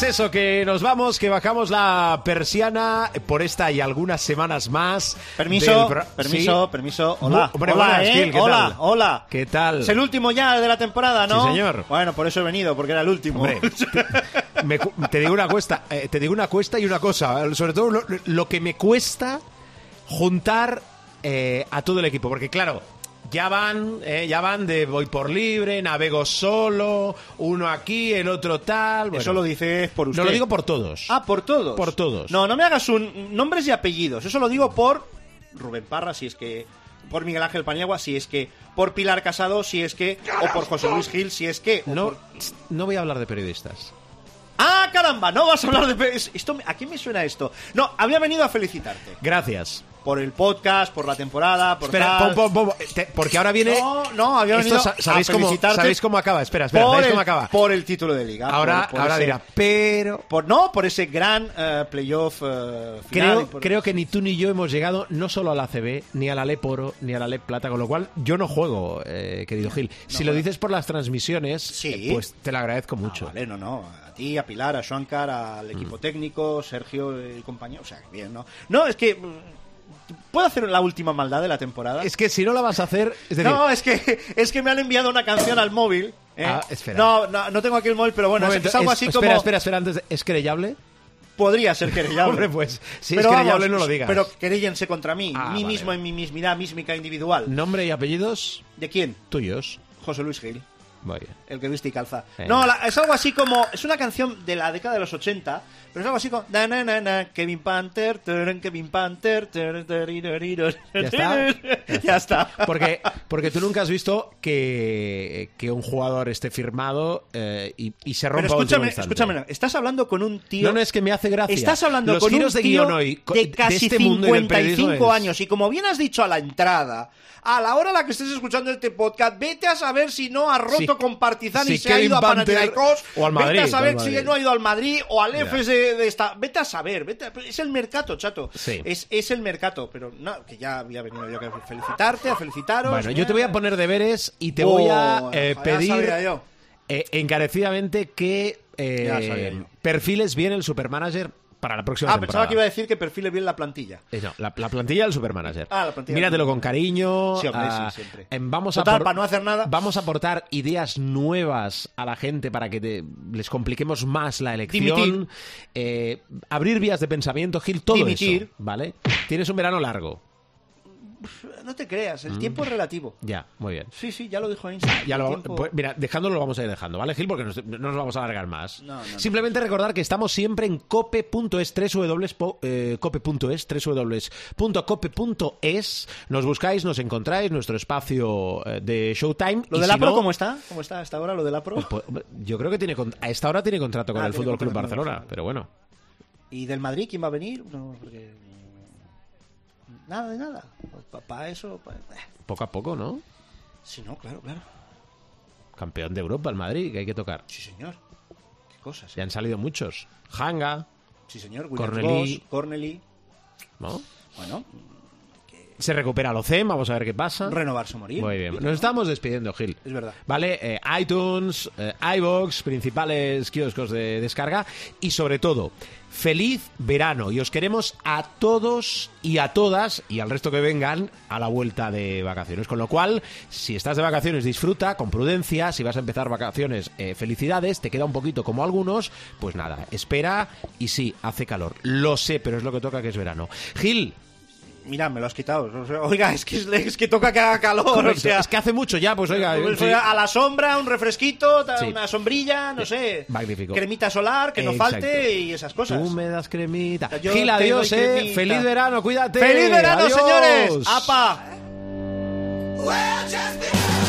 Pues eso, que nos vamos, que bajamos la persiana por esta y algunas semanas más. Permiso, del permiso, ¿Sí? permiso. Hola, Hombre, hola, buenas, ¿eh? Gil, ¿qué hola, tal? hola. ¿Qué tal? Es el último ya de la temporada, ¿no? Sí, señor. Bueno, por eso he venido, porque era el último. Hombre, <laughs> te, me cu- te digo una cuesta, eh, te digo una cuesta y una cosa, sobre todo lo, lo que me cuesta juntar eh, a todo el equipo, porque claro, ya van, eh, ya van de voy por libre, navego solo, uno aquí, el otro tal. bueno. Eso lo dices por usted. No lo digo por todos. Ah, por todos. Por todos. No, no me hagas un nombres y apellidos. Eso lo digo por Rubén Parra, si es que. Por Miguel Ángel Paniagua, si es que. Por Pilar Casado, si es que. O por José Luis Gil, si es que. no, por- no voy a hablar de periodistas. ¡Ah, caramba! No vas a hablar de. Esto, ¿A quién me suena esto? No, había venido a felicitarte. Gracias. Por el podcast, por la temporada, por Espera, tal. pom, pom, pom, te- porque ahora viene. No, no, había Esto venido sa- ¿sabéis a cómo, ¿Sabéis cómo acaba? Espera, espera, por ¿sabéis el, cómo acaba? Por el título de liga. ahora por- por ahora ese- dirá, pero. Por, no, por ese gran eh, playoff eh, final. Creo, creo que ni tú ni yo hemos llegado no solo a la CB, ni a la LEP Oro, ni a la LEP Plata, con lo cual yo no juego, eh, querido Gil. si lo dices por las transmisiones, Sí. eh, pues te lo agradezco Ah, mucho. vale, no, no. A ti, a Pilar, a Shankar, al equipo Mm. técnico, Sergio y compañía. O sea, bien, ¿no? No, es que. ¿Puedo hacer la última maldad de la temporada? Es que si no la vas a hacer, es decir, no, es que, es que me han enviado una canción al móvil. ¿eh? Ah, espera. No, no, no tengo aquí el móvil, pero bueno, momento, es, algo así espera, como. espera, espera, antes de- ¿es querellable? Podría ser querellable. <laughs> Hombre, pues, si Pero es querellable vamos, no lo digas. Pero queréllense contra mí, Ah, mí vale, mismo en mi mismidad mísmica individual. Nombre y apellidos ¿De quién? tuyos. José Luis Gil. Muy bien. El que viste y calza. Sí. No, la- es algo así como. Es una canción de la década de los 80, pero es algo así como. na, na, na, na, Kevin Panther, turun, Kevin Panther. turun. ¿Ya está? <laughs> ya está. Porque, porque tú nunca has visto que, que un jugador esté firmado eh, y, y se rompa Pero a escúchame, escúchame. Estás hablando con un tío. No, no, es que me hace gracia. Estás hablando Los con un de tío guion hoy, de casi este del periodismo 55 es- años. Y como bien has dicho a la entrada, a la hora en la que estés escuchando este podcast, vete a saber si no ha roto Sí. Con Partizan y se ha ido a Panathinaikos. o al Vete Madrid, a o saber si no ha ido al Madrid o al. EFES de, esta. Vete a saber. Vete a- Es el mercado, chato. Sí. Es, es el mercado. Pero no, que ya había venido yo a felicitarte, a felicitaros. Bueno, yo te voy a poner deberes y te Oh, voy a eh, pedir eh, encarecidamente que eh, perfiles bien el supermanager para la próxima Ah, temporada. pensaba que iba a decir que perfile bien la plantilla. Eh, no, la, la plantilla del supermanager. Ah, la plantilla Míratelo con cariño. Sí, hombre, ah, sí, siempre. em, vamos Total, a por- para no hacer nada. Vamos a aportar ideas nuevas a la gente para que te- les compliquemos más la elección. Eh, abrir vías de pensamiento, Gil, todo Dimitir. eso. ¿Vale? Tienes un verano largo. No te creas, Mm. el tiempo es relativo. Ya, muy bien. Sí, sí, ya lo dijo Einstein. Ya el lo, tiempo- pues, mira, dejándolo lo vamos a ir dejando, ¿vale, Gil? Porque nos- no nos vamos a alargar más. No, no, no. Simplemente recordar que estamos siempre en cope.es, www, eh, cope.es, www.cope.es. Nos buscáis, nos encontráis, nuestro espacio eh, de Showtime. ¿Lo y de si la Pro no, cómo está? ¿Cómo está hasta ahora lo de la Pro? pues, yo creo que tiene con- a esta hora tiene contrato con Ah, el Fútbol Club Barcelona, pero bueno, ¿Y del Madrid quién va a venir? No, porque... Nada de nada. Para eso... pa- eh. poco a poco, ¿no? Sí, no, claro, claro. Campeón de Europa, el Madrid, que hay que tocar. Sí, señor. Qué cosas. Ya ¿eh? han salido muchos. Hanga, Sí, señor. Cornelí. ¿no? Bueno, Se recupera Locem, vamos a ver qué pasa. renovarse o morir. Muy bien. Nos estamos despidiendo, Gil. Es verdad. Vale, eh, iTunes, eh, iVoox, principales kioscos de descarga y sobre todo, feliz verano y os queremos a todos y a todas y al resto que vengan a la vuelta de vacaciones. Con lo cual, si estás de vacaciones, disfruta con prudencia. Si vas a empezar vacaciones, eh, felicidades. Te queda un poquito como algunos, pues nada, espera y sí, hace calor. Lo sé, pero es lo que toca que es verano. Gil, Mira, me lo has quitado. O sea, Oiga, es que, es que toca que haga calor. correcto, o sea, es que hace mucho ya, pues oiga, Pues, sí. A la sombra, un refresquito, Sí. una sombrilla, no sé. Magnífico. Cremita solar, que no Exacto. falte y esas cosas. Tú me das cremita. Yo Gil, adiós, eh. cremita. Feliz verano, cuídate. ¡Feliz verano, Adiós. señores! ¡Apa! Well,